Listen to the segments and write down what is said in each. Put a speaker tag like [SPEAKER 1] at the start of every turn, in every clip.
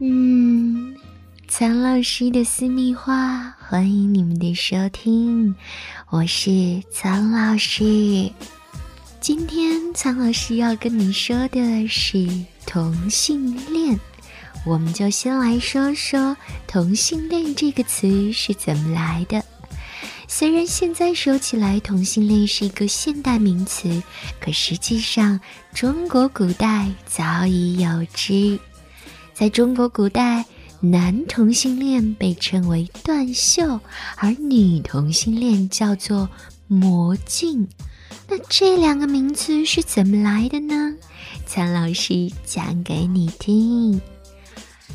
[SPEAKER 1] 嗯，苍老师的私密话，欢迎你们的收听，我是苍老师。今天苍老师要跟你说的是同性恋，我们就先来说说同性恋这个词是怎么来的。虽然现在说起来同性恋是一个现代名词，可实际上中国古代早已有之。在中国古代，男同性恋被称为断袖，而女同性恋叫做魔镜。那这两个名字是怎么来的呢？苍老师讲给你听。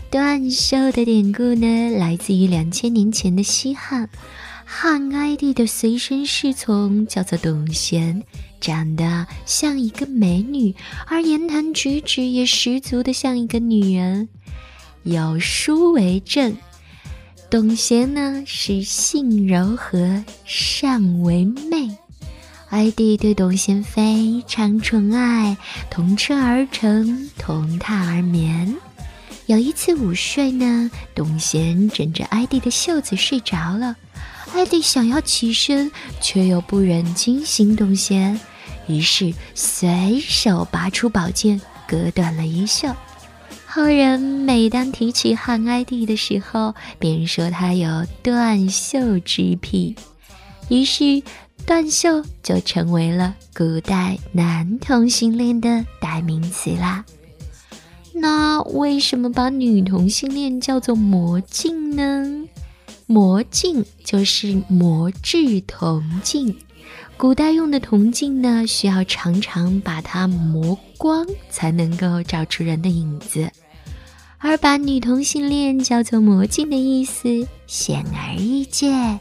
[SPEAKER 1] 断袖的典故呢，来自于两千年前的西汉，汉哀帝的随身侍从叫做董贤。长得像一个美女，而言谈举止也十足的像一个女人。有书为证，董贤呢是性柔和，善为媚。哀帝对董贤非常宠爱，同车而乘，同榻而眠。有一次午睡呢，董贤枕着哀帝的袖子睡着了，哀帝想要起身，却又不忍惊醒董贤。于是随手拔出宝剑，割断了一袖。后人每当提起汉哀帝的时候，便说他有断袖之癖，于是断袖就成为了古代男同性恋的代名词啦。那为什么把女同性恋叫做魔镜呢？魔镜就是魔制铜镜。古代用的铜镜呢，需要常常把它磨光，才能够照出人的影子。而把女同性恋叫做魔镜的意思，显而易见，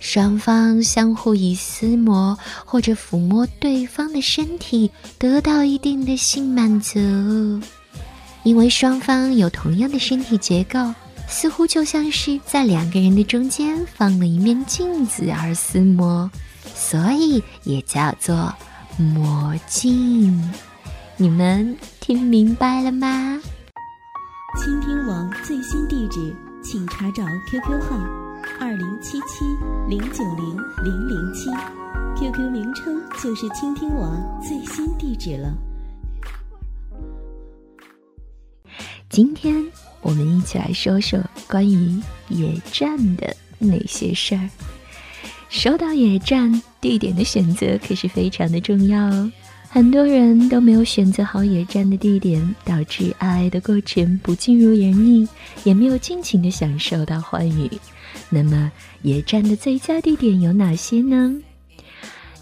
[SPEAKER 1] 双方相互以撕磨或者抚摸对方的身体，得到一定的性满足。因为双方有同样的身体结构，似乎就像是在两个人的中间放了一面镜子而撕磨。所以也叫做魔镜，你们听明白了吗？
[SPEAKER 2] 倾听网最新地址，请查找 QQ 号二零七七零九零零零七，QQ 名称就是倾听网最新地址了。
[SPEAKER 1] 今天我们一起来说说关于野战的那些事儿。说到野战，地点的选择可是非常的重要哦。很多人都没有选择好野战的地点，导致爱爱的过程不尽如人意，也没有尽情的享受到欢愉。那么，野战的最佳地点有哪些呢？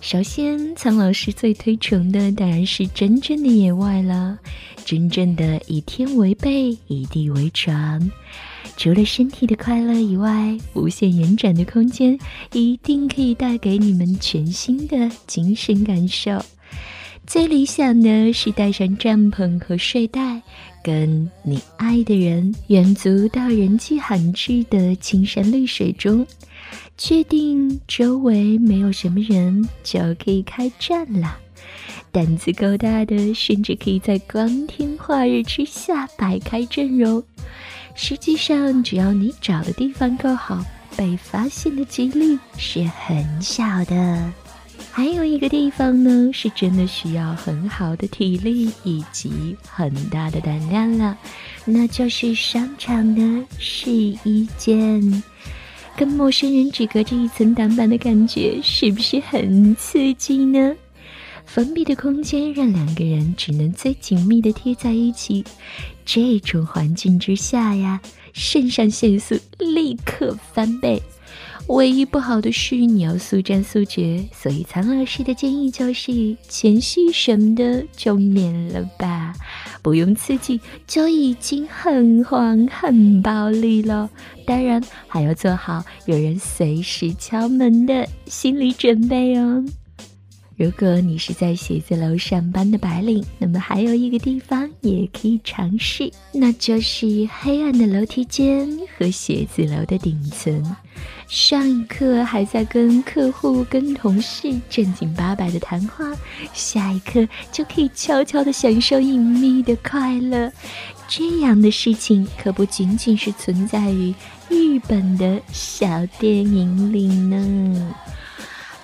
[SPEAKER 1] 首先，苍老师最推崇的当然是真正的野外了，真正的以天为被，以地为床。除了身体的快乐以外，无限延展的空间一定可以带给你们全新的精神感受。最理想的是带上帐篷和睡袋，跟你爱的人远足到人迹罕至的青山绿水中，确定周围没有什么人，就可以开战了。胆子够大的，甚至可以在光天化日之下摆开阵容。实际上，只要你找的地方够好，被发现的几率是很小的。还有一个地方呢，是真的需要很好的体力以及很大的胆量了，那就是商场的试衣间。跟陌生人只隔着一层挡板的感觉，是不是很刺激呢？封闭的空间让两个人只能最紧密的贴在一起。这种环境之下呀，肾上腺素立刻翻倍。唯一不好的是你要速战速决，所以苍老师的建议就是前戏什么的就免了吧，不用刺激就已经很黄很暴力了。当然还要做好有人随时敲门的心理准备哦。如果你是在写字楼上班的白领，那么还有一个地方也可以尝试，那就是黑暗的楼梯间和写字楼的顶层。上一刻还在跟客户、跟同事正经八百的谈话，下一刻就可以悄悄的享受隐秘的快乐。这样的事情可不仅仅是存在于日本的小电影里呢。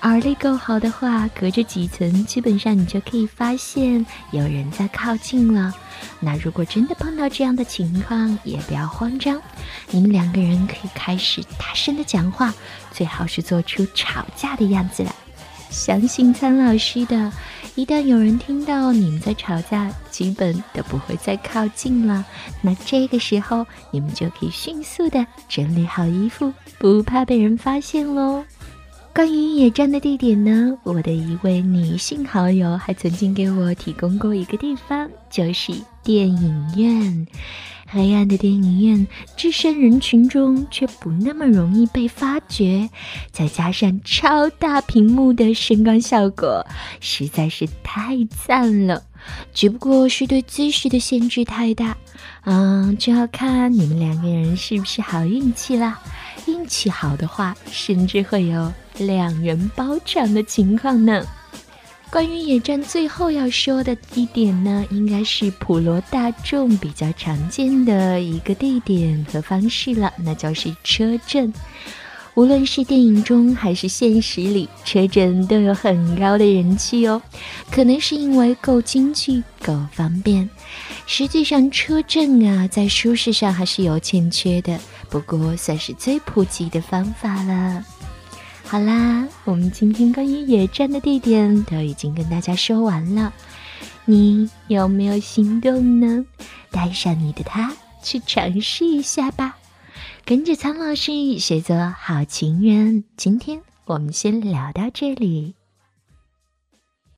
[SPEAKER 1] 耳力够好的话，隔着几层，基本上你就可以发现有人在靠近了。那如果真的碰到这样的情况，也不要慌张，你们两个人可以开始大声的讲话，最好是做出吵架的样子来。相信苍老师的，一旦有人听到你们在吵架，基本都不会再靠近了。那这个时候，你们就可以迅速的整理好衣服，不怕被人发现喽。关于野战的地点呢？我的一位女性好友还曾经给我提供过一个地方，就是电影院。黑暗的电影院，置身人群中却不那么容易被发觉，再加上超大屏幕的声光效果，实在是太赞了。只不过是对姿势的限制太大，嗯，就要看你们两个人是不是好运气啦。运气好的话，甚至会有两人包场的情况呢。关于野战，最后要说的地点呢，应该是普罗大众比较常见的一个地点和方式了，那就是车震。无论是电影中还是现实里，车震都有很高的人气哦。可能是因为够经济、够方便。实际上，车震啊，在舒适上还是有欠缺的。不过，算是最普及的方法了。好啦，我们今天关于野战的地点都已经跟大家说完了，你有没有心动呢？带上你的他去尝试一下吧，跟着苍老师学做好情人。今天我们先聊到这里。